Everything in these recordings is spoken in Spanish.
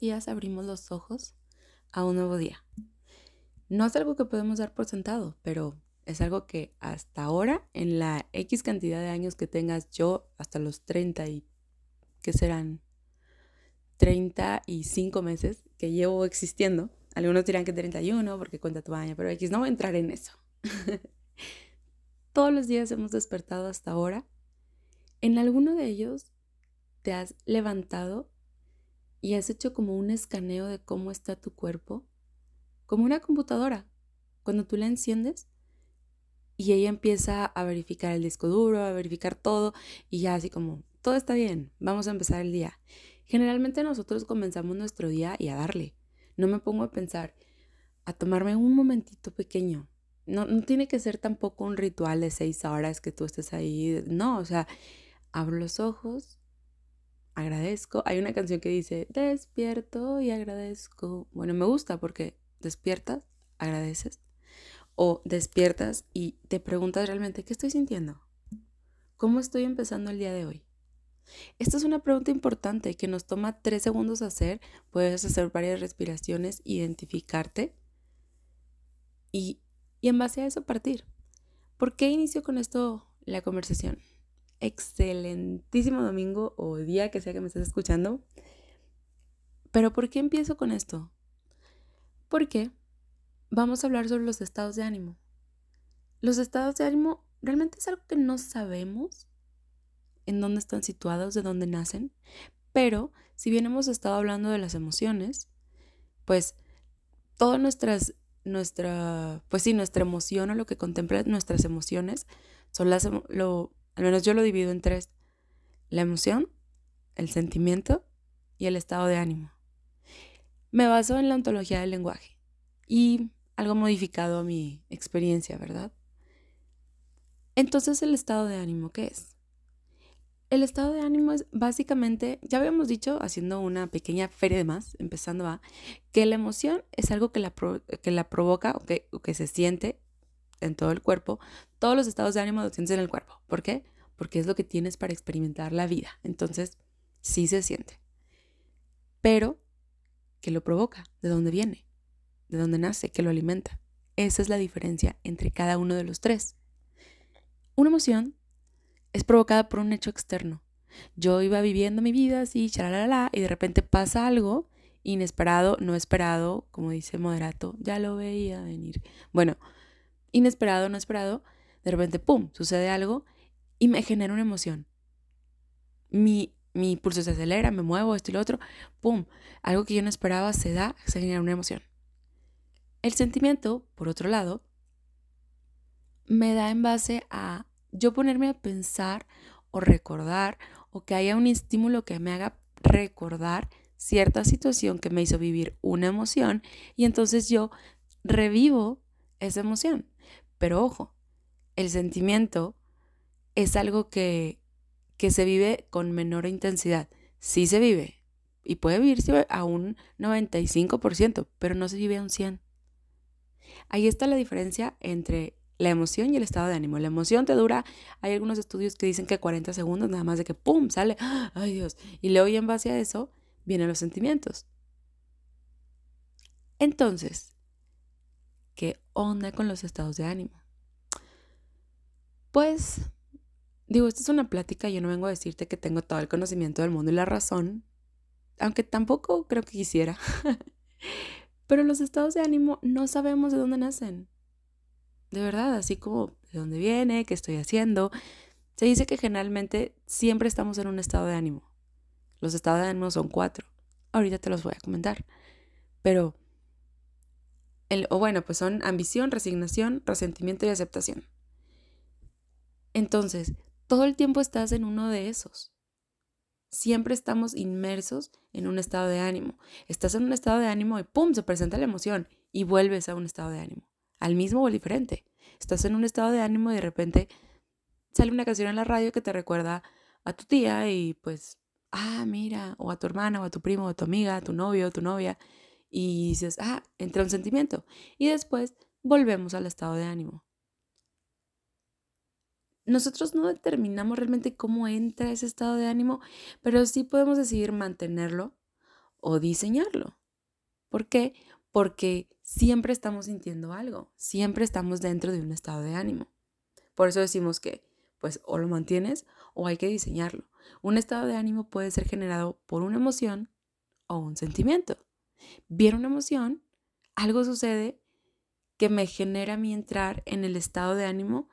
días abrimos los ojos a un nuevo día. No es algo que podemos dar por sentado, pero es algo que hasta ahora, en la X cantidad de años que tengas yo, hasta los 30 y que serán 35 meses que llevo existiendo, algunos dirán que 31 porque cuenta tu año, pero X no voy a entrar en eso. Todos los días hemos despertado hasta ahora. En alguno de ellos te has levantado y has hecho como un escaneo de cómo está tu cuerpo, como una computadora. Cuando tú la enciendes y ella empieza a verificar el disco duro, a verificar todo y ya así como, todo está bien, vamos a empezar el día. Generalmente nosotros comenzamos nuestro día y a darle. No me pongo a pensar, a tomarme un momentito pequeño. No, no tiene que ser tampoco un ritual de seis horas que tú estés ahí. No, o sea, abro los ojos, agradezco. Hay una canción que dice, despierto y agradezco. Bueno, me gusta porque despiertas, agradeces. O despiertas y te preguntas realmente, ¿qué estoy sintiendo? ¿Cómo estoy empezando el día de hoy? Esta es una pregunta importante que nos toma tres segundos hacer. Puedes hacer varias respiraciones, identificarte y, y en base a eso partir. ¿Por qué inicio con esto la conversación? Excelentísimo domingo o día que sea que me estés escuchando. Pero ¿por qué empiezo con esto? Porque vamos a hablar sobre los estados de ánimo. Los estados de ánimo realmente es algo que no sabemos en dónde están situados, de dónde nacen, pero si bien hemos estado hablando de las emociones, pues todas nuestras, nuestra, pues sí, nuestra emoción o lo que contempla nuestras emociones son las, lo, al menos yo lo divido en tres. La emoción, el sentimiento y el estado de ánimo. Me baso en la ontología del lenguaje y algo modificado a mi experiencia, ¿verdad? Entonces, ¿el estado de ánimo qué es? El estado de ánimo es básicamente, ya habíamos dicho, haciendo una pequeña feria de más, empezando a, que la emoción es algo que la, que la provoca que, o que se siente en todo el cuerpo, todos los estados de ánimo los sientes en el cuerpo. ¿Por qué? Porque es lo que tienes para experimentar la vida. Entonces, sí se siente. Pero, ¿qué lo provoca? ¿De dónde viene? ¿De dónde nace? ¿Qué lo alimenta? Esa es la diferencia entre cada uno de los tres. Una emoción es provocada por un hecho externo. Yo iba viviendo mi vida así, charalala, y de repente pasa algo inesperado, no esperado, como dice Moderato, ya lo veía venir. Bueno, inesperado, no esperado, de repente, ¡pum!, sucede algo y me genera una emoción. Mi, mi pulso se acelera, me muevo, esto y lo otro, ¡pum!, algo que yo no esperaba se da, se genera una emoción. El sentimiento, por otro lado, me da en base a yo ponerme a pensar o recordar o que haya un estímulo que me haga recordar cierta situación que me hizo vivir una emoción y entonces yo revivo esa emoción. Pero ojo, el sentimiento es algo que, que se vive con menor intensidad. Sí se vive y puede vivirse a un 95%, pero no se vive a un 100%. Ahí está la diferencia entre la emoción y el estado de ánimo. La emoción te dura, hay algunos estudios que dicen que 40 segundos, nada más de que ¡pum! sale, ¡ay Dios! Y luego y en base a eso vienen los sentimientos. Entonces, ¿qué onda con los estados de ánimo? Pues, digo, esto es una plática, yo no vengo a decirte que tengo todo el conocimiento del mundo y la razón, aunque tampoco creo que quisiera. Pero los estados de ánimo no sabemos de dónde nacen. De verdad, así como de dónde viene, qué estoy haciendo. Se dice que generalmente siempre estamos en un estado de ánimo. Los estados de ánimo son cuatro. Ahorita te los voy a comentar. Pero, el, o bueno, pues son ambición, resignación, resentimiento y aceptación. Entonces, todo el tiempo estás en uno de esos. Siempre estamos inmersos en un estado de ánimo. Estás en un estado de ánimo y ¡pum! se presenta la emoción y vuelves a un estado de ánimo. Al mismo o al diferente. Estás en un estado de ánimo y de repente sale una canción en la radio que te recuerda a tu tía y pues, ah, mira, o a tu hermana, o a tu primo, o a tu amiga, a tu novio, o tu novia. Y dices, ah, entra un sentimiento. Y después volvemos al estado de ánimo nosotros no determinamos realmente cómo entra ese estado de ánimo, pero sí podemos decidir mantenerlo o diseñarlo. ¿Por qué? Porque siempre estamos sintiendo algo, siempre estamos dentro de un estado de ánimo. Por eso decimos que pues o lo mantienes o hay que diseñarlo. Un estado de ánimo puede ser generado por una emoción o un sentimiento. Viene una emoción, algo sucede que me genera a mí entrar en el estado de ánimo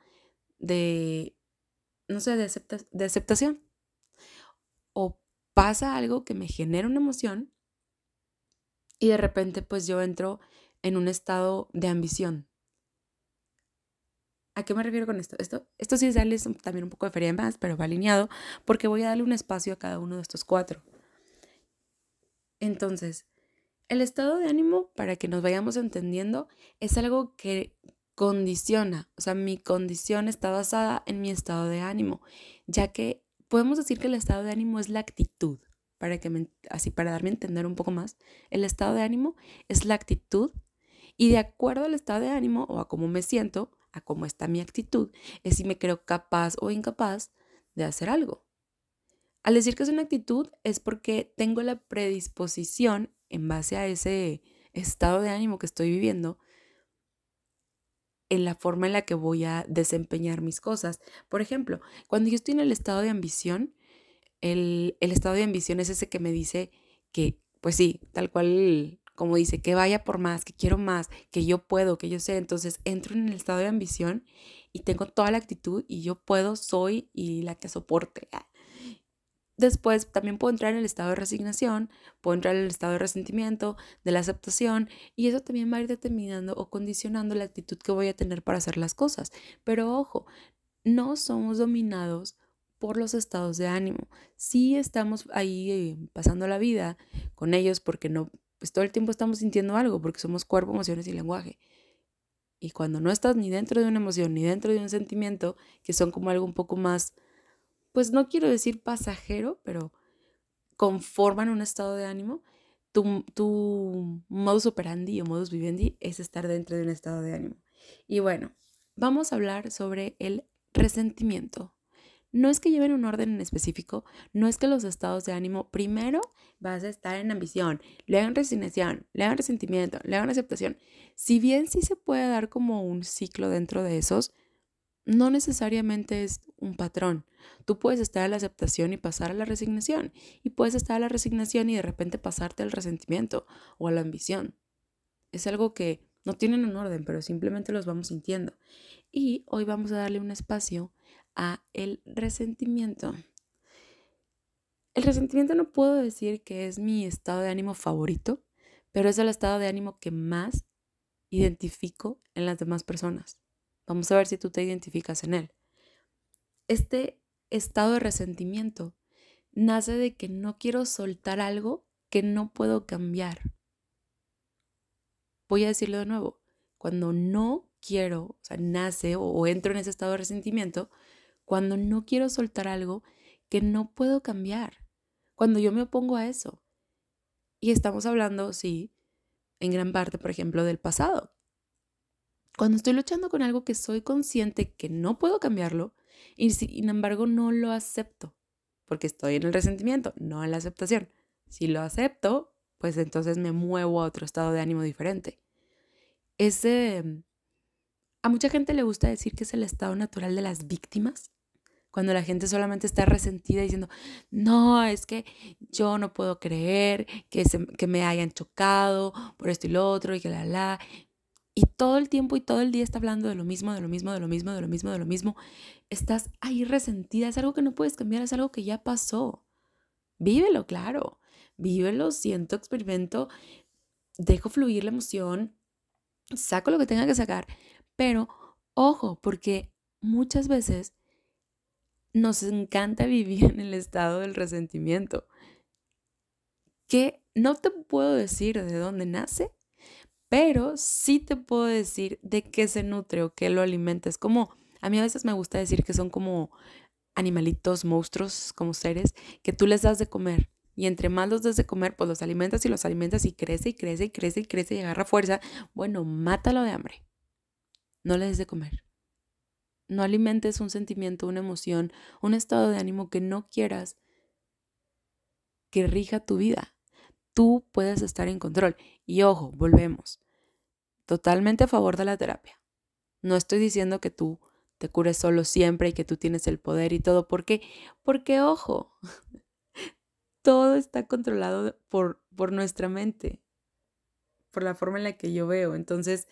de, no sé, de, de aceptación. O pasa algo que me genera una emoción y de repente pues yo entro en un estado de ambición. ¿A qué me refiero con esto? Esto, esto sí es darles también un poco de feria más, pero va alineado porque voy a darle un espacio a cada uno de estos cuatro. Entonces, el estado de ánimo, para que nos vayamos entendiendo, es algo que condiciona, o sea, mi condición está basada en mi estado de ánimo, ya que podemos decir que el estado de ánimo es la actitud, para que así para darme a entender un poco más, el estado de ánimo es la actitud y de acuerdo al estado de ánimo o a cómo me siento, a cómo está mi actitud, es si me creo capaz o incapaz de hacer algo. Al decir que es una actitud es porque tengo la predisposición en base a ese estado de ánimo que estoy viviendo en la forma en la que voy a desempeñar mis cosas. Por ejemplo, cuando yo estoy en el estado de ambición, el, el estado de ambición es ese que me dice que, pues sí, tal cual como dice, que vaya por más, que quiero más, que yo puedo, que yo sé. Entonces entro en el estado de ambición y tengo toda la actitud y yo puedo, soy y la que soporte. Después también puedo entrar en el estado de resignación, puedo entrar en el estado de resentimiento, de la aceptación, y eso también va a ir determinando o condicionando la actitud que voy a tener para hacer las cosas. Pero ojo, no somos dominados por los estados de ánimo. Sí estamos ahí eh, pasando la vida con ellos porque no pues todo el tiempo estamos sintiendo algo porque somos cuerpo, emociones y lenguaje. Y cuando no estás ni dentro de una emoción ni dentro de un sentimiento, que son como algo un poco más, pues no quiero decir pasajero, pero conforman un estado de ánimo, tu, tu modus operandi o modus vivendi es estar dentro de un estado de ánimo. Y bueno, vamos a hablar sobre el resentimiento. No es que lleven un orden en específico, no es que los estados de ánimo primero vas a estar en ambición, luego en resignación, luego en resentimiento, luego en aceptación. Si bien sí se puede dar como un ciclo dentro de esos, no necesariamente es un patrón. Tú puedes estar en la aceptación y pasar a la resignación, y puedes estar a la resignación y de repente pasarte al resentimiento o a la ambición. Es algo que no tienen un orden, pero simplemente los vamos sintiendo. Y hoy vamos a darle un espacio a el resentimiento. El resentimiento no puedo decir que es mi estado de ánimo favorito, pero es el estado de ánimo que más identifico en las demás personas. Vamos a ver si tú te identificas en él. Este estado de resentimiento nace de que no quiero soltar algo que no puedo cambiar. Voy a decirlo de nuevo. Cuando no quiero, o sea, nace o, entro en ese estado de resentimiento, cuando no quiero soltar algo que no puedo cambiar, cuando yo me opongo a eso. Y estamos hablando, sí, en gran parte, por ejemplo, del pasado. Cuando estoy luchando con algo que soy consciente que no puedo cambiarlo y sin embargo no lo acepto, porque estoy en el resentimiento, no en la aceptación. Si lo acepto, pues entonces me muevo a otro estado de ánimo diferente. Ese, a mucha gente le gusta decir que es el estado natural de las víctimas, cuando la gente solamente está resentida diciendo, no, es que yo no puedo creer que, que me hayan chocado por esto y lo otro y que la la. Y todo el tiempo y todo el día está hablando de lo mismo, de lo mismo, de lo mismo, de lo mismo, de lo mismo. Estás ahí resentida, es algo que no puedes cambiar, es algo que ya pasó. Vívelo, claro. Vívelo, siento, experimento, dejo fluir la emoción, saco lo que tenga que sacar, pero ojo, porque muchas veces nos encanta vivir en el estado del resentimiento, que no te puedo decir de dónde nace, pero sí te puedo decir de qué se nutre o qué lo alimenta. Es como, a mí a veces me gusta decir que son como animalitos, monstruos, como seres, que tú les das de comer. Y entre más los das de comer, pues los alimentas y los alimentas y crece y crece y crece y crece y agarra fuerza. Bueno, mátalo de hambre. No le des de comer. No alimentes un sentimiento, una emoción, un estado de ánimo que no quieras que rija tu vida. Tú puedes estar en control. Y ojo, volvemos. Totalmente a favor de la terapia. No estoy diciendo que tú te cures solo siempre y que tú tienes el poder y todo. ¿Por qué? Porque, ojo, todo está controlado por, por nuestra mente, por la forma en la que yo veo. Entonces,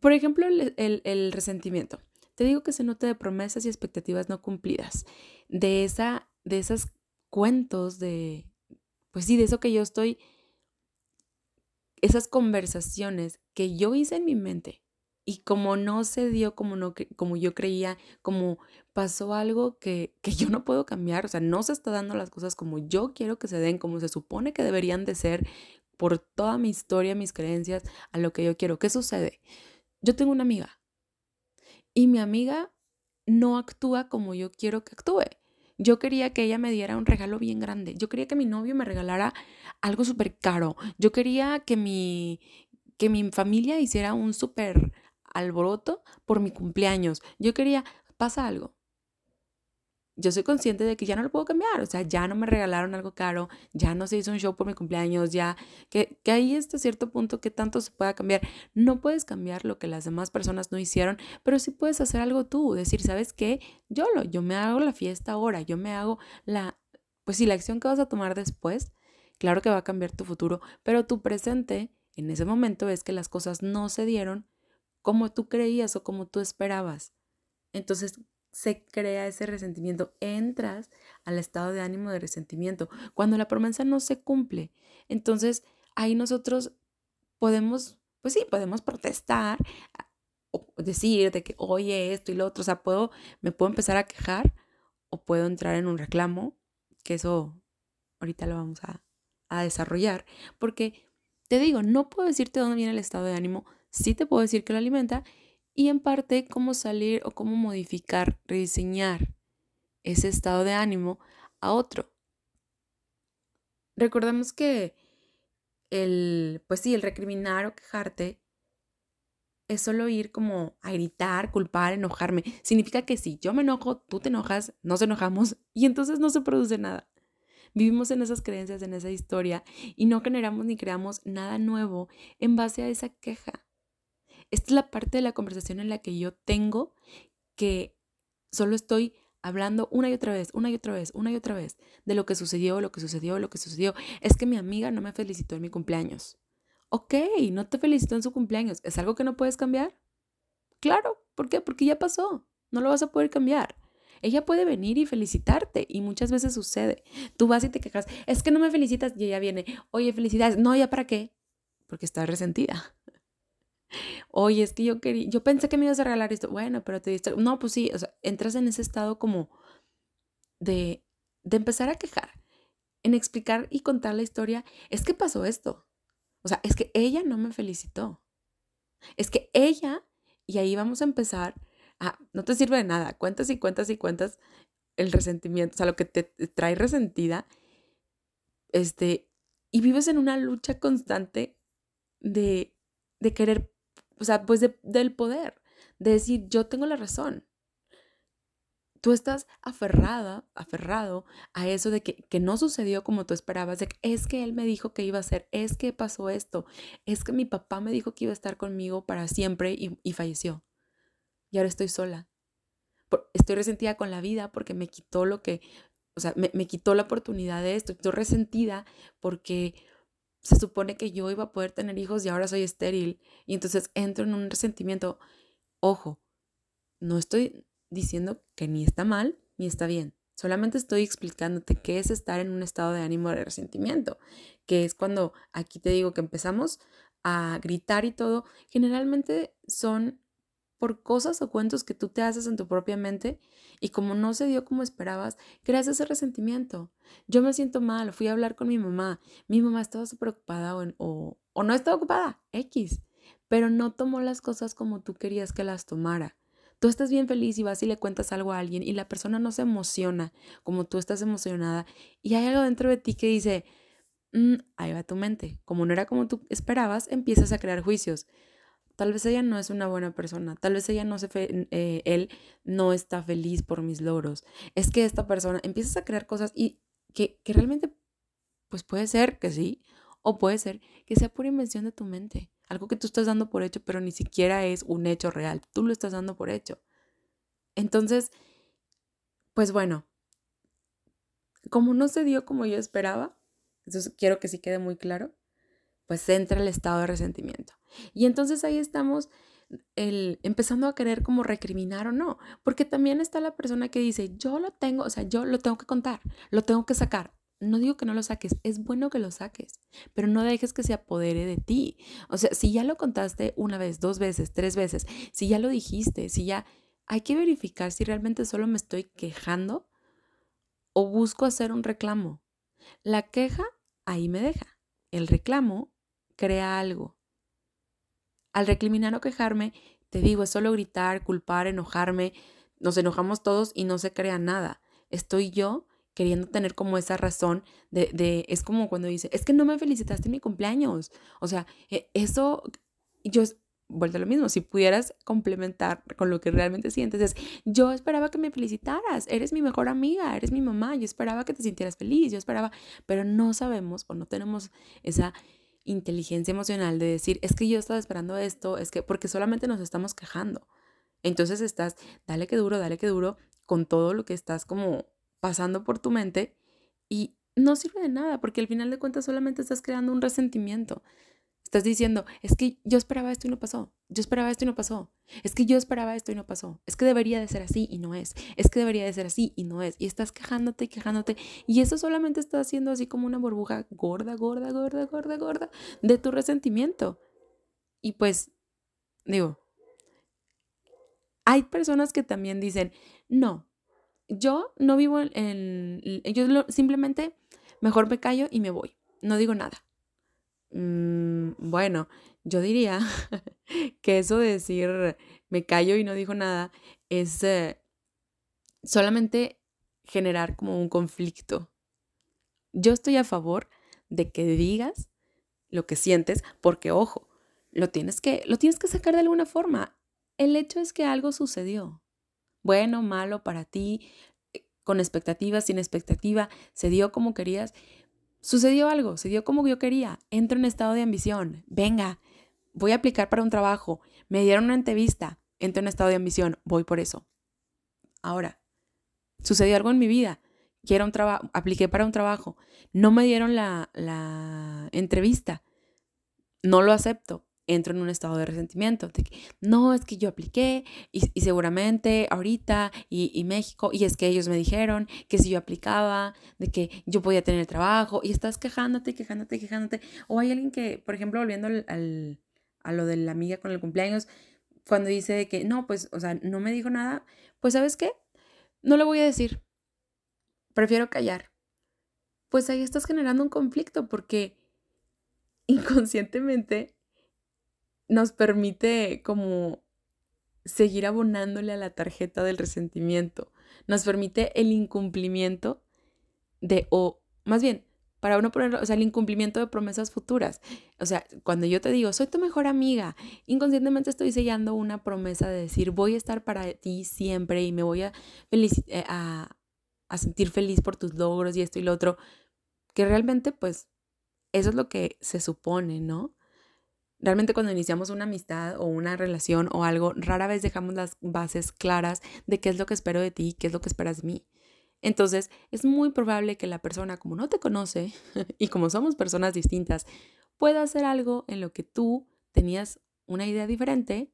por ejemplo, el, el, resentimiento. Te digo que se nota de promesas y expectativas no cumplidas, de, esa, de esos cuentos, de, pues sí, de eso que yo estoy, esas conversaciones que yo hice en mi mente y como no se dio como, no, como yo creía, como pasó algo que, que yo no puedo cambiar, o sea, no se está dando las cosas como yo quiero que se den, como se supone que deberían de ser por toda mi historia, mis creencias, a lo que yo quiero. ¿Qué sucede? Yo tengo una amiga y mi amiga no actúa como yo quiero que actúe. Yo quería que ella me diera un regalo bien grande. Yo quería que mi novio me regalara algo súper caro. Yo quería que mi, que mi familia hiciera un súper alboroto por mi cumpleaños. Yo quería, pasa algo. Yo soy consciente de que ya no lo puedo cambiar, o sea, ya no me regalaron algo caro, ya no se hizo un show por mi cumpleaños, ya que, que ahí está cierto punto que tanto se pueda cambiar. No puedes cambiar lo que las demás personas no hicieron, pero sí puedes hacer algo tú, decir, ¿sabes qué? Yo lo, yo me hago la fiesta ahora, yo me hago la, pues sí, la acción que vas a tomar después, claro que va a cambiar tu futuro, pero tu presente en ese momento es que las cosas no se dieron como tú creías o como tú esperabas. Entonces se crea ese resentimiento, entras al estado de ánimo de resentimiento cuando la promesa no se cumple. Entonces ahí nosotros podemos, pues sí, podemos protestar o decir de que oye esto y lo otro, o sea, puedo, me puedo empezar a quejar o puedo entrar en un reclamo, que eso ahorita lo vamos a, a desarrollar, porque te digo, no puedo decirte dónde viene el estado de ánimo sí te puedo decir que lo alimenta y en parte cómo salir o cómo modificar, rediseñar ese estado de ánimo a otro. Recordemos que el, pues sí, el recriminar o quejarte es solo ir como a gritar, culpar, enojarme. Significa que si yo me enojo, tú te enojas, nos enojamos y entonces no se produce nada. Vivimos en esas creencias, en esa historia y no generamos ni creamos nada nuevo en base a esa queja. Esta es la parte de la conversación en la que yo tengo que solo estoy hablando una y otra vez, una y otra vez, una y otra vez de lo que sucedió, lo que sucedió, lo que sucedió. Es que mi amiga no me felicitó en mi cumpleaños. Ok, no te felicitó en su cumpleaños. ¿Es algo que no puedes cambiar? Claro, ¿por qué? Porque ya pasó. No lo vas a poder cambiar. Ella puede venir y felicitarte y muchas veces sucede. Tú vas y te quejas, es que no me felicitas y ella viene, oye, felicidades. No, ¿ya para qué? Porque está resentida. Oye, es que yo quería, yo pensé que me ibas a regalar esto. Bueno, pero te diste. No, pues sí, o sea, entras en ese estado como de, de empezar a quejar, en explicar y contar la historia. Es que pasó esto. O sea, es que ella no me felicitó. Es que ella, y ahí vamos a empezar a, no te sirve de nada, cuentas y cuentas y cuentas el resentimiento, o sea, lo que te trae resentida, este, y vives en una lucha constante de, de querer o sea, pues del poder, de decir, yo tengo la razón. Tú estás aferrada, aferrado a eso de que, que no sucedió como tú esperabas, que es que él me dijo que iba a ser, es que pasó esto, es que mi papá me dijo que iba a estar conmigo para siempre y, y falleció. Y ahora estoy sola. estoy resentida con la vida porque me quitó lo que, o sea, me, me quitó la oportunidad de esto. Estoy resentida porque se supone que yo iba a poder tener hijos y ahora soy estéril y entonces entro en un resentimiento. Ojo, no estoy diciendo que ni está mal ni está bien. Solamente estoy explicándote qué es estar en un estado de ánimo de resentimiento, que es cuando aquí te digo que empezamos a gritar y todo. Generalmente son por cosas o cuentos que tú te haces en tu propia mente y como no se dio como esperabas, creas ese resentimiento. Yo me siento mal, fui a hablar con mi mamá, mi mamá estaba súper ocupada o, o, no estaba ocupada, X, pero no tomó las cosas como tú querías que las tomara. Tú estás bien feliz y vas y le cuentas algo a alguien y la persona no se emociona como tú estás emocionada y hay algo dentro de ti que dice, mm, ahí va tu mente, como no era como tú esperabas, empiezas a crear juicios. Tal vez ella no es una buena persona, tal vez ella no se eh, él no está feliz por mis logros. Es que esta persona empiezas a crear cosas y que, que realmente Pues puede ser que sí, o puede ser que sea pura invención de tu mente, algo que tú estás dando por hecho, pero ni siquiera es un hecho real, tú lo estás dando por hecho. Entonces, pues bueno, como no se dio como yo esperaba, eso quiero que sí quede muy claro, pues entra el estado de resentimiento. Y entonces ahí estamos el, empezando a querer como recriminar o no, porque también está la persona que dice, yo lo tengo, o sea, yo lo tengo que contar, lo tengo que sacar. No digo que no lo saques, es bueno que lo saques, pero no dejes que se apodere de ti. O sea, si ya lo contaste una vez, dos veces, tres veces, si ya lo dijiste, si ya hay que verificar si realmente solo me estoy quejando o busco hacer un reclamo. La queja ahí me deja. El reclamo crea algo. Al recriminar o quejarme, te digo, es solo gritar, culpar, enojarme. Nos enojamos todos y no se crea nada. Estoy yo queriendo tener como esa razón de, de es como cuando dice, es que no me felicitaste en mi cumpleaños. O sea, e, eso, yo, vuelta a lo mismo, si pudieras complementar con lo que realmente sientes, es, yo esperaba que me felicitaras, eres mi mejor amiga, eres mi mamá, yo esperaba que te sintieras feliz, yo esperaba, pero no sabemos o no tenemos esa inteligencia emocional de decir, es que yo estaba esperando esto, es que, porque solamente nos estamos quejando. Entonces estás, dale que duro, dale que duro, con todo lo que estás como pasando por tu mente y no sirve de nada, porque al final de cuentas solamente estás creando un resentimiento. Estás diciendo, es que yo esperaba esto y no pasó. Yo esperaba esto y no pasó. Es que yo esperaba esto y no pasó. Es que debería de ser así y no es. Es que debería de ser así y no es. Y estás quejándote y quejándote. Y eso solamente está haciendo así como una burbuja gorda, gorda, gorda, gorda, gorda de tu resentimiento. Y pues, digo, hay personas que también dicen, no, yo no vivo en... yo simplemente mejor me callo y me voy. No digo nada. Mm, bueno, yo diría que eso de decir me callo y no digo nada es eh, solamente generar como un conflicto. Yo estoy a favor de que digas lo que sientes, porque ojo, lo tienes que, lo tienes que sacar de alguna forma. El hecho es que algo sucedió. Bueno, malo para ti, eh, con expectativa, sin expectativa, se dio como querías, Sucedió algo, se dio como yo quería. Entro en estado de ambición. Venga, voy a aplicar para un trabajo. Me dieron una entrevista. Entro en estado de ambición. Voy por eso. Ahora, sucedió algo en mi vida. Quiero un trabajo, apliqué para un trabajo. No me dieron la, la entrevista. No lo acepto entro en un estado de resentimiento, de que no, es que yo apliqué y, seguramente ahorita y, México, y es que ellos me dijeron que si yo aplicaba, de que yo podía tener trabajo, y estás quejándote, quejándote, quejándote, o hay alguien que, por ejemplo, volviendo al, a lo de la amiga con el cumpleaños, cuando dice que no, pues, o sea, no me dijo nada, pues sabes qué, no le voy a decir, prefiero callar. Pues ahí estás generando un conflicto porque inconscientemente nos permite como seguir abonándole a la tarjeta del resentimiento. Nos permite el incumplimiento de, o más bien, para uno ponerlo, o sea, el incumplimiento de promesas futuras. O sea, cuando yo te digo, soy tu mejor amiga, inconscientemente estoy sellando una promesa de decir, voy a estar para ti siempre y me voy a, eh, a, a sentir feliz por tus logros y esto y lo otro, que realmente, pues, eso es lo que se supone, ¿no? Realmente cuando iniciamos una amistad o una relación o algo, rara vez dejamos las bases claras de qué es lo que espero de ti, qué es lo que esperas de mí. Entonces, es muy probable que la persona, como no te conoce y como somos personas distintas, pueda hacer algo en lo que tú tenías una idea diferente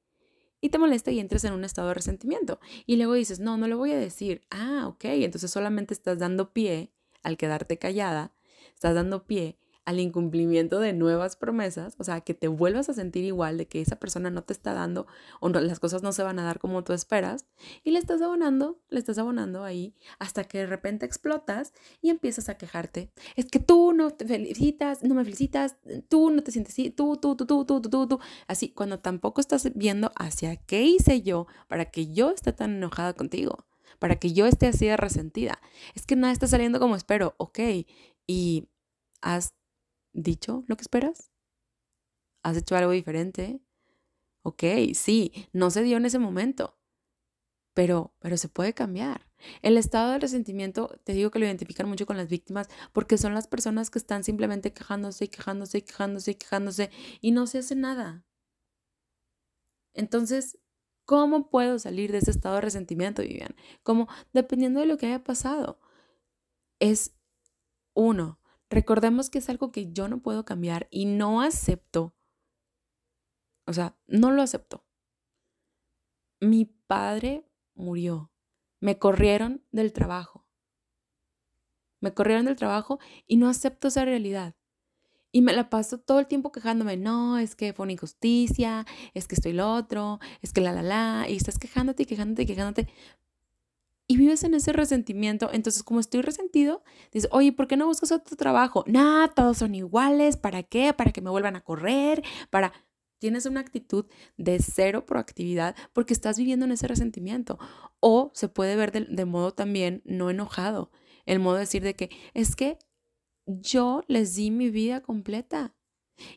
y te molesta y entres en un estado de resentimiento. Y luego dices, no, no lo voy a decir. Ah, ok, entonces solamente estás dando pie al quedarte callada, estás dando pie al incumplimiento de nuevas promesas, o sea, que te vuelvas a sentir igual de que esa persona no te está dando o las cosas no se van a dar como tú esperas y le estás abonando, le estás abonando ahí hasta que de repente explotas y empiezas a quejarte. Es que tú no te felicitas, no me felicitas, tú no te sientes así, tú, tú, tú, tú, tú, tú, tú, tú, así, cuando tampoco estás viendo hacia qué hice yo para que yo esté tan enojada contigo para que yo esté así de resentida. Es que nada está saliendo como espero, ok. Y has dicho lo que esperas? ¿Has hecho algo diferente? Ok, sí, no se dio en ese momento, pero, pero se puede cambiar. El estado de resentimiento, te digo que lo identifican mucho con las víctimas porque son las personas que están simplemente quejándose y quejándose y quejándose y quejándose y no se hace nada. Entonces, ¿cómo puedo salir de ese estado de resentimiento, Vivian? Como dependiendo de lo que haya pasado. Es uno, recordemos que es algo que yo no puedo cambiar y no acepto. O sea, no lo acepto. Mi padre murió me corrieron del trabajo. Me corrieron del trabajo y no acepto esa realidad. Y me la paso todo el tiempo quejándome, no, es que fue una injusticia, es que estoy lo otro, es que la, la, la, y estás quejándote y quejándote y quejándote. Y vives en ese resentimiento. Entonces, como estoy resentido, dices, oye, ¿por qué no buscas otro trabajo? Nada, todos son iguales, ¿para qué? Para que me vuelvan a correr, para... Tienes una actitud de cero proactividad porque estás viviendo en ese resentimiento. O se puede ver de, modo también no enojado. El modo de decir de que es que yo les di mi vida completa.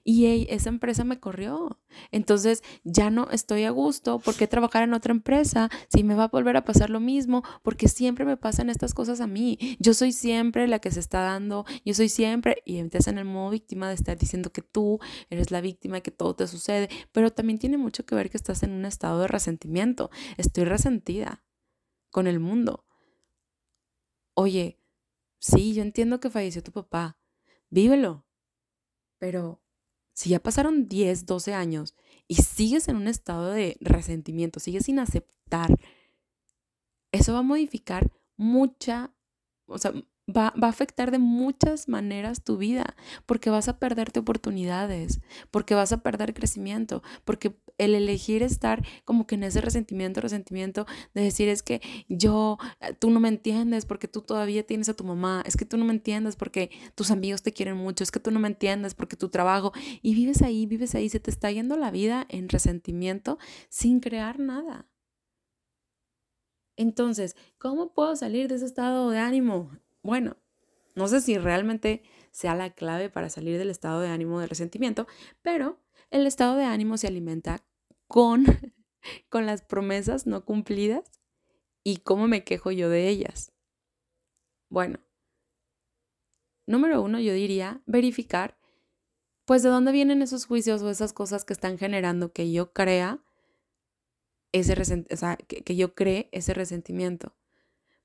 Y esa empresa me corrió. Entonces ya no estoy a gusto. ¿Por qué trabajar en otra empresa si me va a volver a pasar lo mismo? Porque siempre me pasan estas cosas a mí. Yo soy siempre la que se está dando. Yo soy siempre. Y empiezas en el modo víctima de estar diciendo que tú eres la víctima, que todo te sucede. Pero también tiene mucho que ver que estás en un estado de resentimiento. Estoy resentida con el mundo. Oye, sí, yo entiendo que falleció tu papá. Vívelo. Pero si ya pasaron 10, 12 años y sigues en un estado de resentimiento, sigues sin aceptar, eso va a modificar mucha, o sea, va, va, a afectar de muchas maneras tu vida, porque vas a perderte oportunidades, porque vas a perder crecimiento, porque el elegir estar como que en ese resentimiento, resentimiento de decir es que yo, eh, tú no me entiendes porque tú todavía tienes a tu mamá, es que tú no me entiendes porque tus amigos te quieren mucho, es que tú no me entiendes porque tu trabajo, y vives ahí, vives ahí, se te está yendo la vida en resentimiento sin crear nada. Entonces, ¿cómo puedo salir de ese estado de ánimo? Bueno, no sé si realmente sea la clave para salir del estado de ánimo de resentimiento, pero el estado de ánimo se alimenta con, con las promesas no cumplidas y cómo me quejo yo de ellas. Bueno, número uno, yo diría verificar, pues, de dónde vienen esos juicios o esas cosas que están generando que yo crea ese o sea, que yo cree ese resentimiento.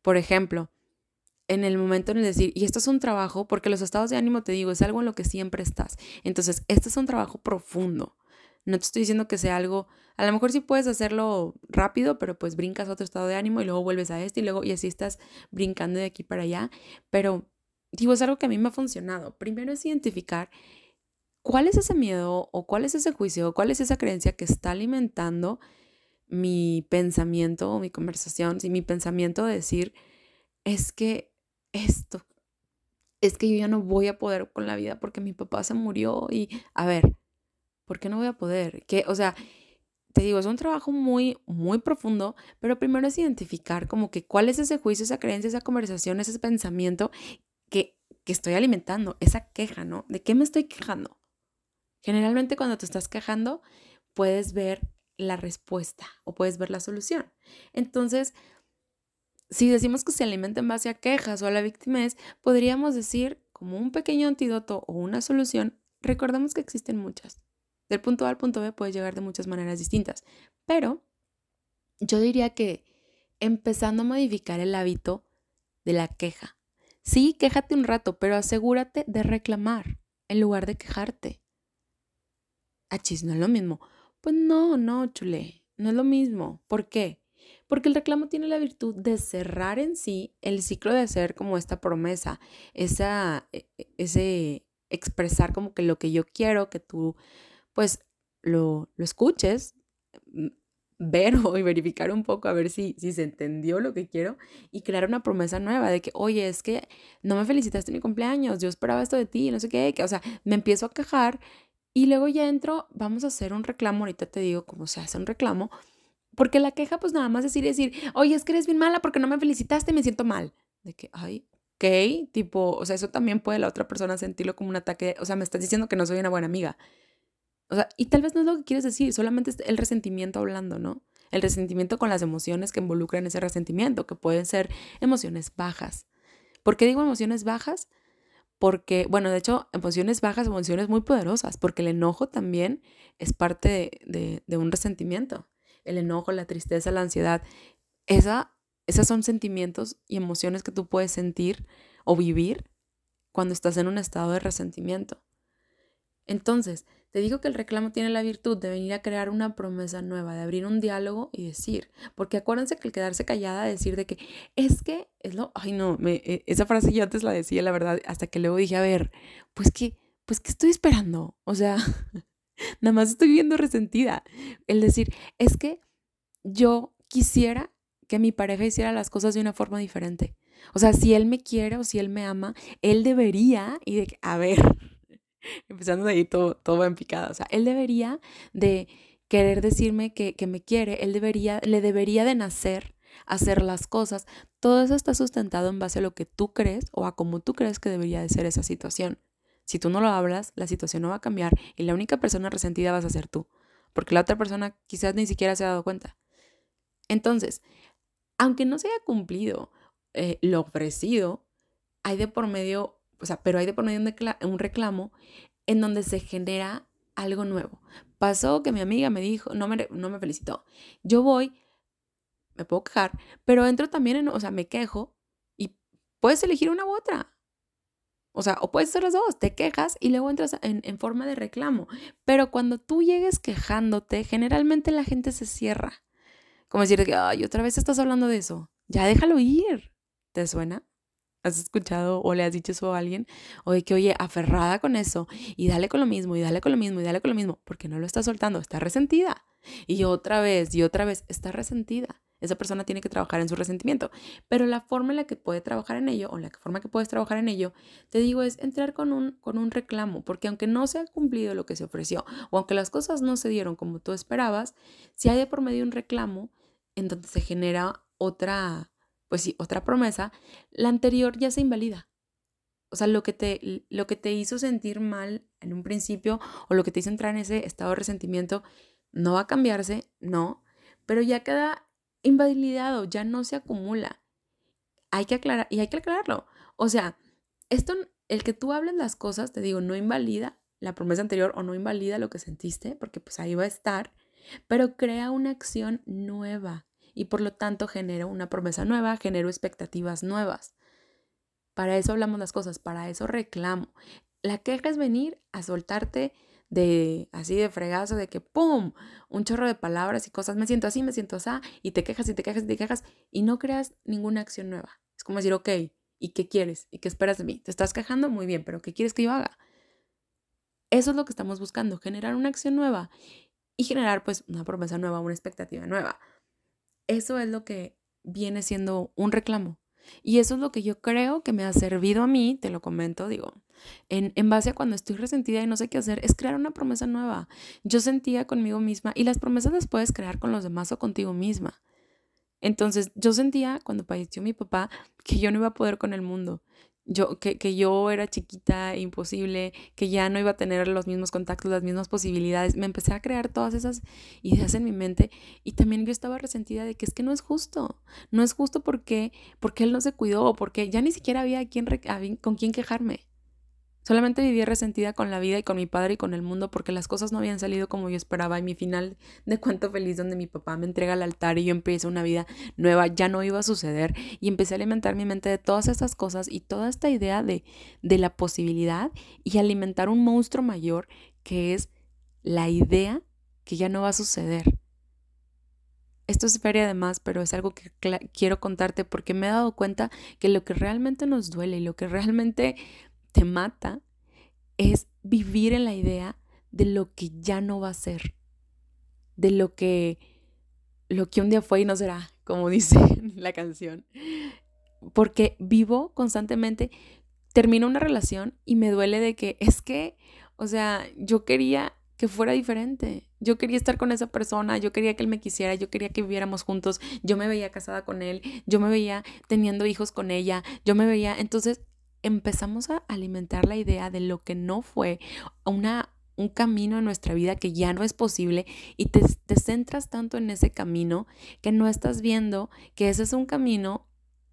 Por ejemplo, en el momento en el decir, y esto es un trabajo, porque los estados de ánimo, te digo, es algo en lo que siempre estás. Entonces, este es un trabajo profundo. No te estoy diciendo que sea algo, a lo mejor sí puedes hacerlo rápido, pero pues brincas a otro estado de ánimo y luego vuelves a este y luego y así estás brincando de aquí para allá. Pero digo, es algo que a mí me ha funcionado. Primero es identificar cuál es ese miedo o cuál es ese juicio o cuál es esa creencia que está alimentando mi pensamiento o mi conversación. Si mi pensamiento de decir es que esto. Es que yo ya no voy a poder con la vida porque mi papá se murió y, a ver, ¿por qué no voy a poder? Que, o sea, te digo, es un trabajo muy, muy profundo, pero primero es identificar como que cuál es ese juicio, esa creencia, esa conversación, ese pensamiento que, que estoy alimentando, esa queja, ¿no? ¿De qué me estoy quejando? Generalmente cuando te estás quejando, puedes ver la respuesta o puedes ver la solución. Entonces, si decimos que se alimenta en base a quejas o a la es, podríamos decir como un pequeño antídoto o una solución, recordemos que existen muchas. Del punto A al punto B puede llegar de muchas maneras distintas, pero yo diría que empezando a modificar el hábito de la queja. Sí, quéjate un rato, pero asegúrate de reclamar en lugar de quejarte. Achis, no es lo mismo. Pues no, no, chule, no es lo mismo. ¿Por qué? Porque el reclamo tiene la virtud de cerrar en sí el ciclo de hacer como esta promesa, esa, e, e, ese expresar como que lo que yo quiero, que tú pues lo, lo escuches, mm, ver y verificar un poco a ver si, si se entendió lo que quiero y crear una promesa nueva de que, oye, es que no me felicitaste en mi cumpleaños, yo esperaba esto de ti, no sé qué, que, o sea, me empiezo a quejar y luego ya entro, vamos a hacer un reclamo, ahorita te digo cómo se hace un reclamo, porque la queja, pues nada más decir, decir, oye, es que eres bien mala porque no me felicitaste me siento mal. De que, ay, ok, tipo, o sea, eso también puede la otra persona sentirlo como un ataque, o sea, me estás diciendo que no soy una buena amiga. O sea, y tal vez no es lo que quieres decir, solamente es el resentimiento hablando, ¿no? el resentimiento con las emociones que involucran ese resentimiento, que pueden ser emociones bajas. ¿Por qué digo emociones bajas? Porque, bueno, de hecho, emociones bajas, emociones muy poderosas, porque el enojo también es parte de, un resentimiento. El enojo, la tristeza, la ansiedad, esa, esos son sentimientos y emociones que tú puedes sentir o vivir cuando estás en un estado de resentimiento. Entonces, te digo que el reclamo tiene la virtud de venir a crear una promesa nueva, de abrir un diálogo y decir, porque acuérdense que el quedarse callada, decir de que es que es lo, ay no, me, e, esa frase yo antes la decía, la verdad, hasta que luego dije, a ver, pues que, pues que estoy esperando, o sea, nada más estoy viendo resentida. El decir, es que yo quisiera que mi pareja hiciera las cosas de una forma diferente. O sea, si él me quiere o si él me ama, él debería, y de, a ver, empezando de ahí todo, todo en picada. O sea, él debería de querer decirme que, que me quiere, él debería, le debería de nacer hacer las cosas. Todo eso está sustentado en base a lo que tú crees o a cómo tú crees que debería de ser esa situación. Si tú no lo hablas, la situación no va a cambiar y la única persona resentida vas a ser tú, porque la otra persona quizás ni siquiera se ha dado cuenta. Entonces, aunque no se haya cumplido eh, lo ofrecido, hay de por medio o sea, pero hay de por medio un reclamo en donde se genera algo nuevo. Pasó que mi amiga me dijo, no me, no me felicitó. Yo voy, me puedo quejar, pero entro también en, o sea, me quejo y puedes elegir una u otra. O sea, o puedes hacer las dos, te quejas y luego entras en, en forma de reclamo. Pero cuando tú llegues quejándote, generalmente la gente se cierra. Como decir ay, otra vez estás hablando de eso. Ya déjalo ir. ¿Te suena? has escuchado o le has dicho eso a alguien, o de que, oye, aferrada con eso, y dale con lo mismo, y dale con lo mismo, y dale con lo mismo, porque no lo está soltando, está resentida. Y otra vez, y otra vez, está resentida. Esa persona tiene que trabajar en su resentimiento. Pero la forma en la que puede trabajar en ello, o la forma que puedes trabajar en ello, te digo, es entrar con un, con un reclamo, porque aunque no se ha cumplido lo que se ofreció, o aunque las cosas no se dieron como tú esperabas, si hay de por medio un reclamo, entonces se genera otra pues sí, otra promesa, la anterior ya se invalida. O sea, lo que, te, lo que te hizo sentir mal en un principio o lo que te hizo entrar en ese estado de resentimiento no va a cambiarse, no, pero ya queda invalidado, ya no se acumula. Hay que aclarar, y hay que aclararlo. O sea, esto, el que tú hables las cosas, te digo, no invalida la promesa anterior o no invalida lo que sentiste, porque pues ahí va a estar, pero crea una acción nueva y por lo tanto genero una promesa nueva, genero expectativas nuevas. Para eso hablamos las cosas, para eso reclamo. La queja es venir a soltarte de así de fregazo, de que ¡pum! Un chorro de palabras y cosas, me siento así, me siento así, y te quejas y te quejas y te quejas y no creas ninguna acción nueva. Es como decir, ok, ¿y qué quieres? ¿Y qué esperas de mí? ¿Te estás quejando? Muy bien, pero ¿qué quieres que yo haga? Eso es lo que estamos buscando, generar una acción nueva y generar pues una promesa nueva, una expectativa nueva. Eso es lo que viene siendo un reclamo. Y eso es lo que yo creo que me ha servido a mí, te lo comento, digo, en, en, base a cuando estoy resentida y no sé qué hacer, es crear una promesa nueva. Yo sentía conmigo misma y las promesas las puedes crear con los demás o contigo misma. Entonces yo sentía cuando falleció mi papá que yo no iba a poder con el mundo yo, que, que, yo era chiquita, imposible, que ya no iba a tener los mismos contactos, las mismas posibilidades. Me empecé a crear todas esas ideas en mi mente y también yo estaba resentida de que es que no es justo. No es justo porque, porque él no se cuidó, porque ya ni siquiera había quien, con quién quejarme. Solamente vivía resentida con la vida y con mi padre y con el mundo porque las cosas no habían salido como yo esperaba y mi final de cuento feliz donde mi papá me entrega al altar y yo empiezo una vida nueva ya no iba a suceder y empecé a alimentar mi mente de todas estas cosas y toda esta idea de, de la posibilidad y alimentar un monstruo mayor que es la idea que ya no va a suceder. Esto es feria además, pero es algo que quiero contarte porque me he dado cuenta que lo que realmente nos duele y lo que realmente te mata es vivir en la idea de lo que ya no va a ser, de lo que lo que un día fue y no será, como dice la canción. Porque vivo constantemente, termino una relación y me duele de que es que, o sea, yo quería que fuera diferente. Yo quería estar con esa persona, yo quería que él me quisiera, yo quería que viviéramos juntos, yo me veía casada con él, yo me veía teniendo hijos con ella, yo me veía, entonces empezamos a alimentar la idea de lo que no fue una, un camino en nuestra vida que ya no es posible y te, te centras tanto en ese camino que no estás viendo que ese es un camino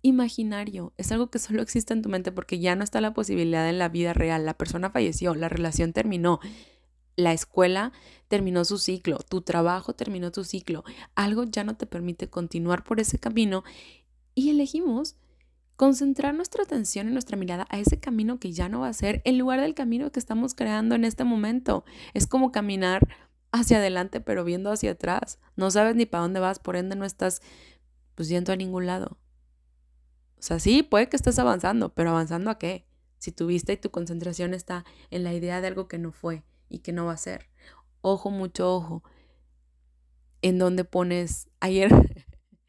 imaginario, es algo que solo existe en tu mente porque ya no está la posibilidad en la vida real, la persona falleció, la relación terminó, la escuela terminó su ciclo, tu trabajo terminó tu ciclo, algo ya no te permite continuar por ese camino y elegimos concentrar nuestra atención y nuestra mirada a ese camino que ya no va a ser en lugar del camino que estamos creando en este momento. Es como caminar hacia adelante pero viendo hacia atrás. No sabes ni para dónde vas, por ende no estás pues yendo a ningún lado. O sea, sí, puede que estés avanzando, pero avanzando a qué? Si tu vista y tu concentración está en la idea de algo que no fue y que no va a ser. Ojo, mucho ojo. En donde pones ayer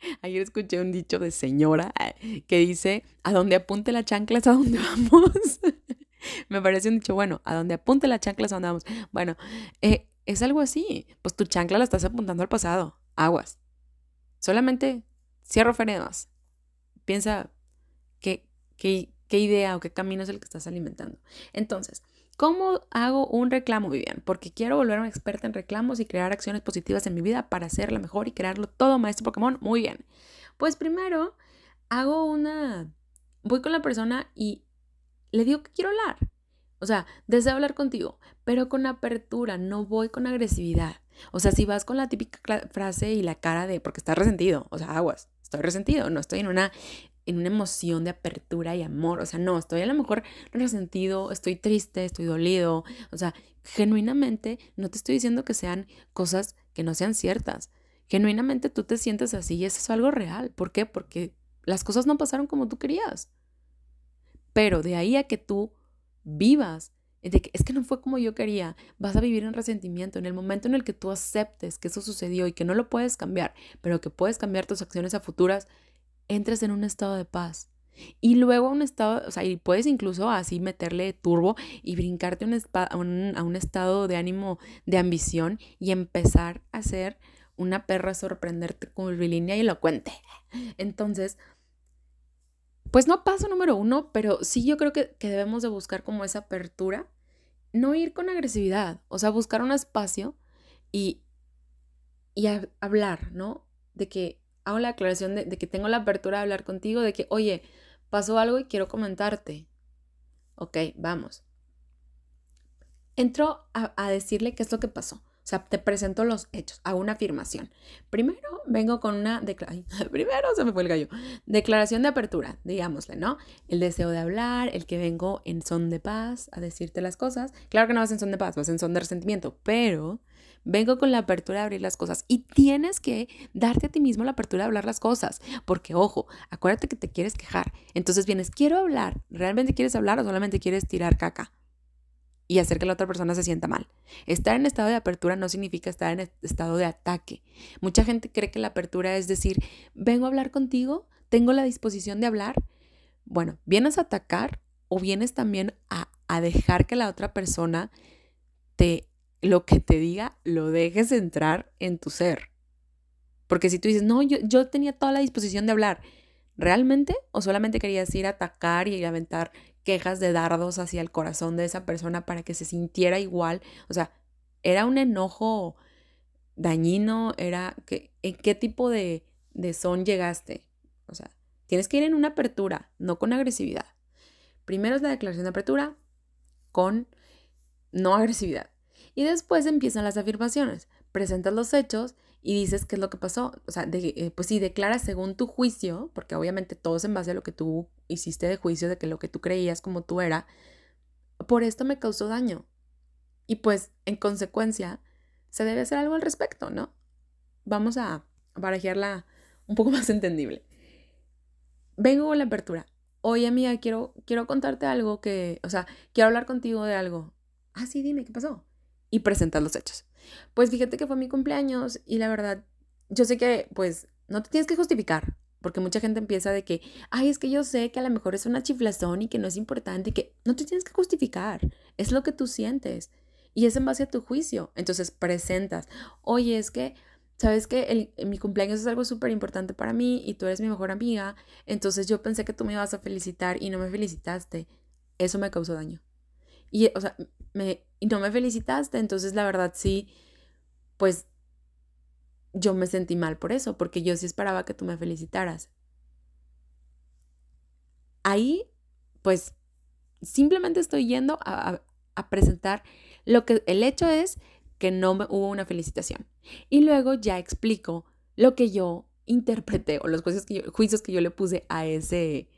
Ayer escuché un dicho de señora eh, que dice, a donde apunte la chancla es a donde vamos. Me parece un dicho bueno, a donde apunte la chancla es a donde vamos. Bueno, eh, es algo así. Pues tu chancla la estás apuntando al pasado. Aguas. Solamente cierro más. Piensa qué, qué, qué idea o qué camino es el que estás alimentando. Entonces, ¿Cómo hago un reclamo, Vivian? Porque quiero volver una experta en reclamos y crear acciones positivas en mi vida para hacerla mejor y crearlo todo, maestro Pokémon. Muy bien. Pues primero, hago una... Voy con la persona y le digo que quiero hablar. O sea, deseo hablar contigo, pero con apertura, no voy con agresividad. O sea, si vas con la típica frase y la cara de porque estás resentido, o sea, aguas, estoy resentido, no estoy en una en una emoción de apertura y amor. O sea, no, estoy a lo mejor resentido, estoy triste, estoy dolido. O sea, genuinamente no te estoy diciendo que sean cosas que no sean ciertas. Genuinamente tú te sientes así y eso es algo real. ¿Por qué? Porque las cosas no pasaron como tú querías. Pero de ahí a que tú vivas de que es que no fue como yo quería, vas a vivir en resentimiento. En el momento en el que tú aceptes que eso sucedió y que no lo puedes cambiar, pero que puedes cambiar tus acciones a futuras, entres en un estado de paz. Y luego a un estado, o sea, y puedes incluso así meterle turbo y brincarte a un, estado de ánimo de ambición y empezar a ser una perra sorprenderte curvilínea y elocuente. Entonces, pues no paso número uno, pero sí yo creo que, que debemos de buscar como esa apertura, no ir con agresividad, o sea, buscar un espacio y, y hablar, ¿no? De que hago la aclaración de, que tengo la apertura de hablar contigo, de que, oye, pasó algo y quiero comentarte. Ok, vamos. Entro a, decirle qué es lo que pasó. O sea, te presento los hechos, hago una afirmación. Primero vengo con una declaración, primero se me fue el gallo, declaración de apertura, digámosle, ¿no? El deseo de hablar, el que vengo en son de paz a decirte las cosas. Claro que no vas en son de paz, vas en son de resentimiento, pero Vengo con la apertura de abrir las cosas y tienes que darte a ti mismo la apertura de hablar las cosas, porque ojo, acuérdate que te quieres quejar. Entonces vienes, quiero hablar, ¿realmente quieres hablar o solamente quieres tirar caca? y hacer que la otra persona se sienta mal. Estar en estado de apertura no significa estar en estado de ataque. Mucha gente cree que la apertura es decir, vengo a hablar contigo, tengo la disposición de hablar. Bueno, vienes a atacar o vienes también a, a dejar que la otra persona te lo que te diga lo dejes entrar en tu ser. Porque si tú dices, no, yo, yo tenía toda la disposición de hablar, ¿realmente? ¿O solamente querías ir a atacar y aventar quejas de dardos hacia el corazón de esa persona para que se sintiera igual? O sea, ¿era un enojo dañino? ¿Era que, en qué tipo de, de son llegaste? O sea, tienes que ir en una apertura, no con agresividad. Primero es la declaración de apertura con no agresividad. Y después empiezan las afirmaciones. Presentas los hechos y dices qué es lo que pasó. O sea, eh, pues sí, declaras según tu juicio, porque obviamente todo es en base a lo que tú hiciste de juicio, de que lo que tú creías como tú era, por esto me causó daño. Y pues, en consecuencia, se debe hacer algo al respecto, ¿no? Vamos a barajearla un poco más entendible. Vengo con la apertura. Oye, amiga, quiero, quiero contarte algo que, o sea, quiero hablar contigo de algo. Ah, sí, dime, ¿qué pasó? Y presentas los hechos. Pues fíjate que fue mi cumpleaños y la verdad, yo sé que pues no te tienes que justificar, porque mucha gente empieza de que, ay, es que yo sé que a lo mejor es una chiflazón y que no es importante y que no te tienes que justificar, es lo que tú sientes y es en base a tu juicio. Entonces presentas, oye, es que, sabes que el, mi cumpleaños es algo súper importante para mí y tú eres mi mejor amiga, entonces yo pensé que tú me ibas a felicitar y no me felicitaste. Eso me causó daño. y, o sea, y no me felicitaste, entonces la verdad sí, pues yo me sentí mal por eso, porque yo sí esperaba que tú me felicitaras. Ahí, pues, simplemente estoy yendo a, a presentar lo que el hecho es que no me, hubo una felicitación. Y luego ya explico lo que yo interpreté o los juicios que yo le puse a ese,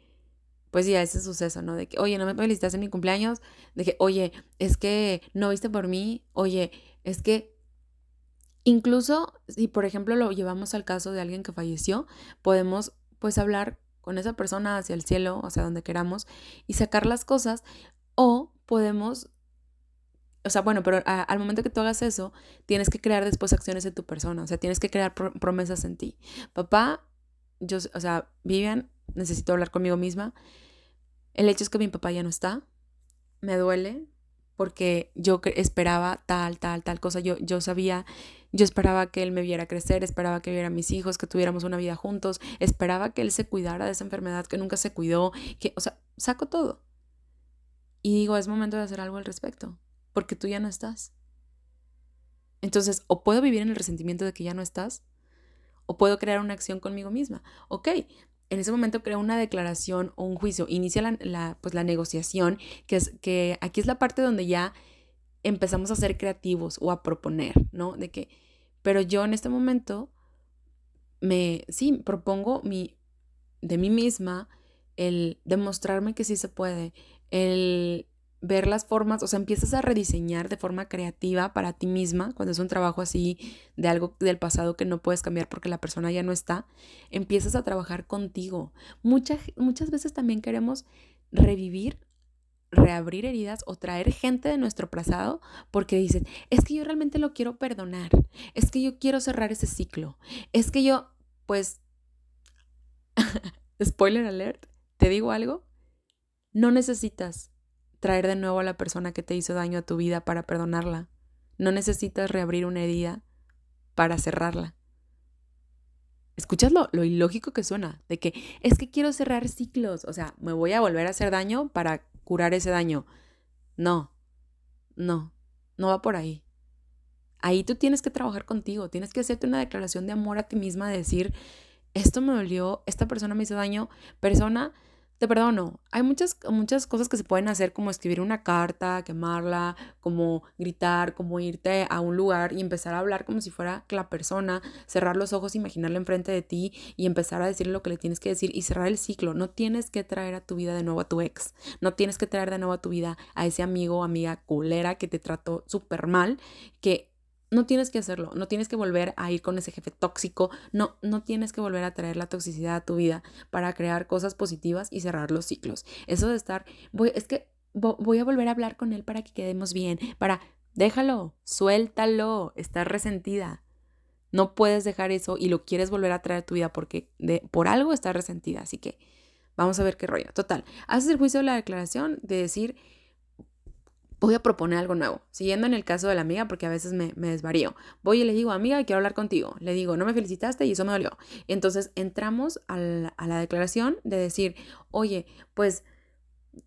pues sí, a ese suceso, ¿no? De que, oye, no me felicitas en mi cumpleaños, de que, oye, es que no viste por mí, oye, es que incluso si, por ejemplo, lo llevamos al caso de alguien que falleció, podemos, pues, hablar con esa persona hacia el cielo, hacia donde queramos, y sacar las cosas, o podemos o sea, bueno, pero al momento que tú hagas eso, tienes que crear después acciones en tu persona, o sea, tienes que crear promesas en ti. Papá, yo, o sea, Vivian, necesito hablar conmigo misma. El hecho es que mi papá ya no está, me duele porque yo esperaba tal, tal, tal cosa, yo, yo sabía, yo esperaba que él me viera crecer, esperaba que viera a mis hijos, que tuviéramos una vida juntos, esperaba que él se cuidara de esa enfermedad que nunca se cuidó, que, o sea, saco todo. Y digo, es momento de hacer algo al respecto porque tú ya no estás. Entonces, o puedo vivir en el resentimiento de que ya no estás, o puedo crear una acción conmigo misma. Ok, en ese momento creo una declaración o un juicio, inicia la, pues, la negociación, que, es, que aquí es la parte donde ya empezamos a ser creativos o a proponer, ¿no? De que, pero yo en este momento me, sí, propongo mi, de mí misma el demostrarme que sí se puede, el ver las formas, o sea, empiezas a rediseñar de forma creativa para ti misma, cuando es un trabajo así de algo del pasado que no puedes cambiar porque la persona ya no está, empiezas a trabajar contigo. Muchas, veces también queremos revivir, reabrir heridas o traer gente de nuestro pasado porque dicen, es que yo realmente lo quiero perdonar, es que yo quiero cerrar ese ciclo, es que yo, pues, spoiler alert, te digo algo, no necesitas traer de nuevo a la persona que te hizo daño a tu vida para perdonarla. No necesitas reabrir una herida para cerrarla. ¿Escuchas lo, ilógico que suena? De que es que quiero cerrar ciclos, o sea, me voy a volver a hacer daño para curar ese daño. No, no, no va por ahí. Ahí tú tienes que trabajar contigo, tienes que hacerte una declaración de amor a ti misma, de decir, esto me dolió, esta persona me hizo daño, persona, te perdono. Hay muchas, muchas cosas que se pueden hacer, como escribir una carta, quemarla, como gritar, como irte a un lugar y empezar a hablar como si fuera la persona, cerrar los ojos, imaginarla enfrente de ti y empezar a decirle lo que le tienes que decir y cerrar el ciclo. No tienes que traer a tu vida de nuevo a tu ex. No tienes que traer de nuevo a tu vida a ese amigo o amiga culera que te trató súper mal, que no tienes que hacerlo, no tienes que volver a ir con ese jefe tóxico, no, no tienes que volver a traer la toxicidad a tu vida para crear cosas positivas y cerrar los ciclos. Eso de estar, voy, es que voy a volver a hablar con él para que quedemos bien, para, déjalo, suéltalo, estás resentida. No puedes dejar eso y lo quieres volver a traer a tu vida porque de, por algo estás resentida. Así que vamos a ver qué rollo. Total, haces el juicio de la declaración de decir, voy a proponer algo nuevo. Siguiendo en el caso de la amiga, porque a veces me, desvarío. Voy y le digo, amiga, quiero hablar contigo. Le digo, no me felicitaste y eso me dolió. Entonces entramos a la, declaración de decir, oye, pues,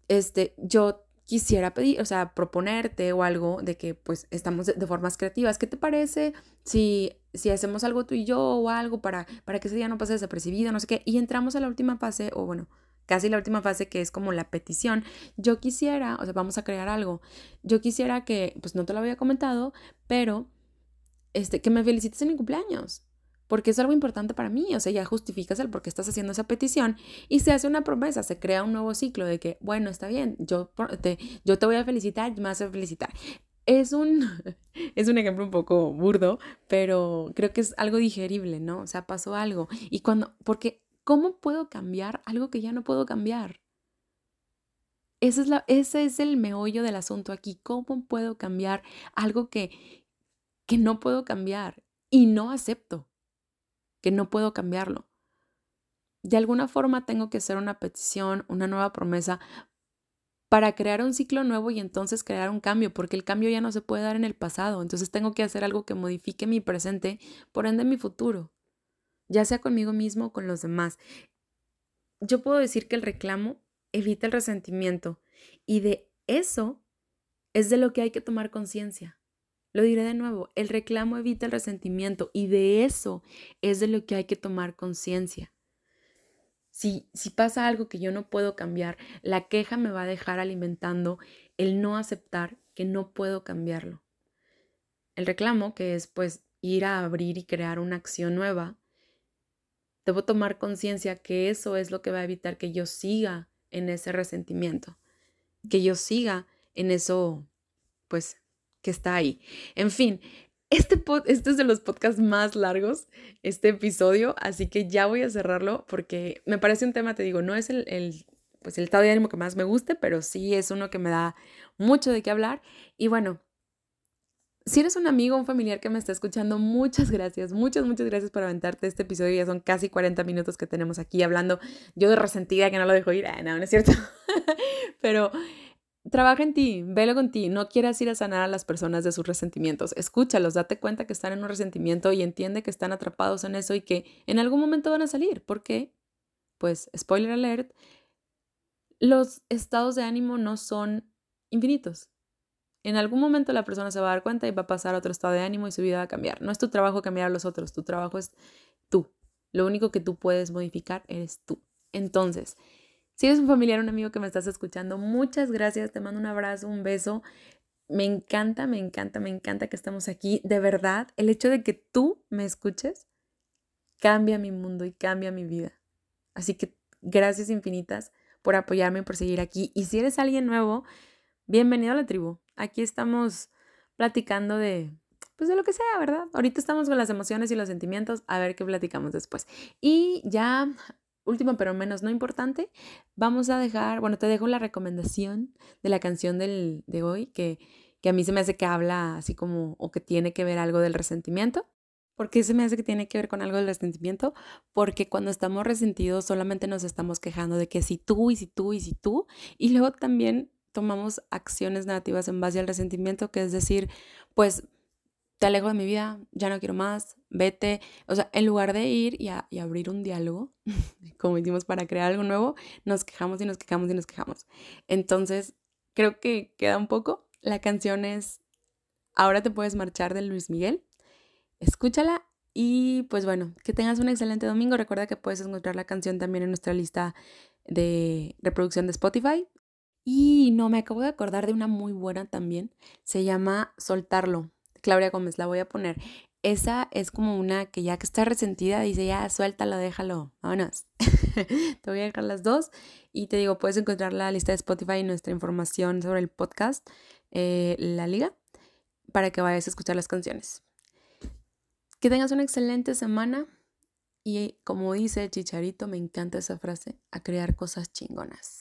este, yo quisiera pedir, o sea, proponerte o algo de que pues estamos de, formas creativas. ¿Qué te parece si, si hacemos algo tú y yo o algo para, para que ese día no pase desapercibido, no sé qué? Y entramos a la última fase, o bueno, casi la última fase que es como la petición. Yo quisiera, o sea, vamos a crear algo. Yo quisiera que, pues no te lo había comentado, pero este, que me felicites en mi cumpleaños. Porque es algo importante para mí, o sea, ya justificas el por qué estás haciendo esa petición y se hace una promesa, se crea un nuevo ciclo de que, bueno, está bien, yo te, yo te voy a felicitar, me vas a felicitar. Es un, es un ejemplo un poco burdo, pero creo que es algo digerible, ¿no? O sea, pasó algo. Y cuando, porque ¿Cómo puedo cambiar algo que ya no puedo cambiar? Ese es, la, es el meollo del asunto aquí. ¿Cómo puedo cambiar algo que, que no puedo cambiar y no acepto que no puedo cambiarlo? De alguna forma tengo que hacer una petición, una nueva promesa para crear un ciclo nuevo y entonces crear un cambio, porque el cambio ya no se puede dar en el pasado. Entonces tengo que hacer algo que modifique mi presente, por ende mi futuro ya sea conmigo mismo o con los demás. Yo puedo decir que el reclamo evita el resentimiento y de eso es de lo que hay que tomar conciencia. Lo diré de nuevo, el reclamo evita el resentimiento y de eso es de lo que hay que tomar conciencia. Si, si pasa algo que yo no puedo cambiar, la queja me va a dejar alimentando el no aceptar que no puedo cambiarlo. El reclamo, que es pues ir a abrir y crear una acción nueva, debo tomar conciencia que eso es lo que va a evitar que yo siga en ese resentimiento, que yo siga en eso, pues, que está ahí. En fin, este, este es de los podcasts más largos, este episodio, así que ya voy a cerrarlo porque me parece un tema, te digo, no es el, el, pues el estado de ánimo que más me guste, pero sí es uno que me da mucho de qué hablar. Y bueno, si eres un amigo o un familiar que me está escuchando, muchas gracias, muchas, muchas gracias por aventarte este episodio. Ya son casi 40 minutos que tenemos aquí hablando. Yo de resentida que no lo dejo ir. Ah, no, no es cierto. Pero trabaja en ti, velo con ti. No quieras ir a sanar a las personas de sus resentimientos. Escúchalos, date cuenta que están en un resentimiento y entiende que están atrapados en eso y que en algún momento van a salir. Porque, pues, spoiler alert, los estados de ánimo no son infinitos. En algún momento la persona se va a dar cuenta y va a pasar a otro estado de ánimo y su vida va a cambiar. No es tu trabajo cambiar a los otros, tu trabajo es tú. Lo único que tú puedes modificar eres tú. Entonces, si eres un familiar, un amigo que me estás escuchando, muchas gracias, te mando un abrazo, un beso. Me encanta, me encanta, me encanta que estamos aquí. De verdad, el hecho de que tú me escuches cambia mi mundo y cambia mi vida. Así que gracias infinitas por apoyarme y por seguir aquí. Y si eres alguien nuevo, bienvenido a la tribu. Aquí estamos platicando de, pues de lo que sea, ¿verdad? Ahorita estamos con las emociones y los sentimientos, a ver qué platicamos después. Y ya, último pero menos no importante, vamos a dejar, bueno, te dejo la recomendación de la canción del, de hoy, que, que a mí se me hace que habla así como, o que tiene que ver algo del resentimiento. ¿Por qué se me hace que tiene que ver con algo del resentimiento? Porque cuando estamos resentidos solamente nos estamos quejando de que si tú y si tú y si tú. Y luego también tomamos acciones negativas en base al resentimiento, que es decir, pues te alejo de mi vida, ya no quiero más, vete. O sea, en lugar de ir y, y, abrir un diálogo, como hicimos para crear algo nuevo, nos quejamos y nos quejamos y nos quejamos. Entonces, creo que queda un poco. La canción es Ahora te puedes marchar de Luis Miguel. Escúchala y pues bueno, que tengas un excelente domingo. Recuerda que puedes encontrar la canción también en nuestra lista de reproducción de Spotify. Y no, me acabo de acordar de una muy buena también. Se llama Soltarlo. Claudia Gómez, la voy a poner. Esa es como una que ya que está resentida, dice ya, suéltalo, déjalo, vámonos. te voy a dejar las dos y te digo, puedes encontrar la lista de Spotify y nuestra información sobre el podcast, eh, la liga, para que vayas a escuchar las canciones. Que tengas una excelente semana y como dice Chicharito, me encanta esa frase, a crear cosas chingonas.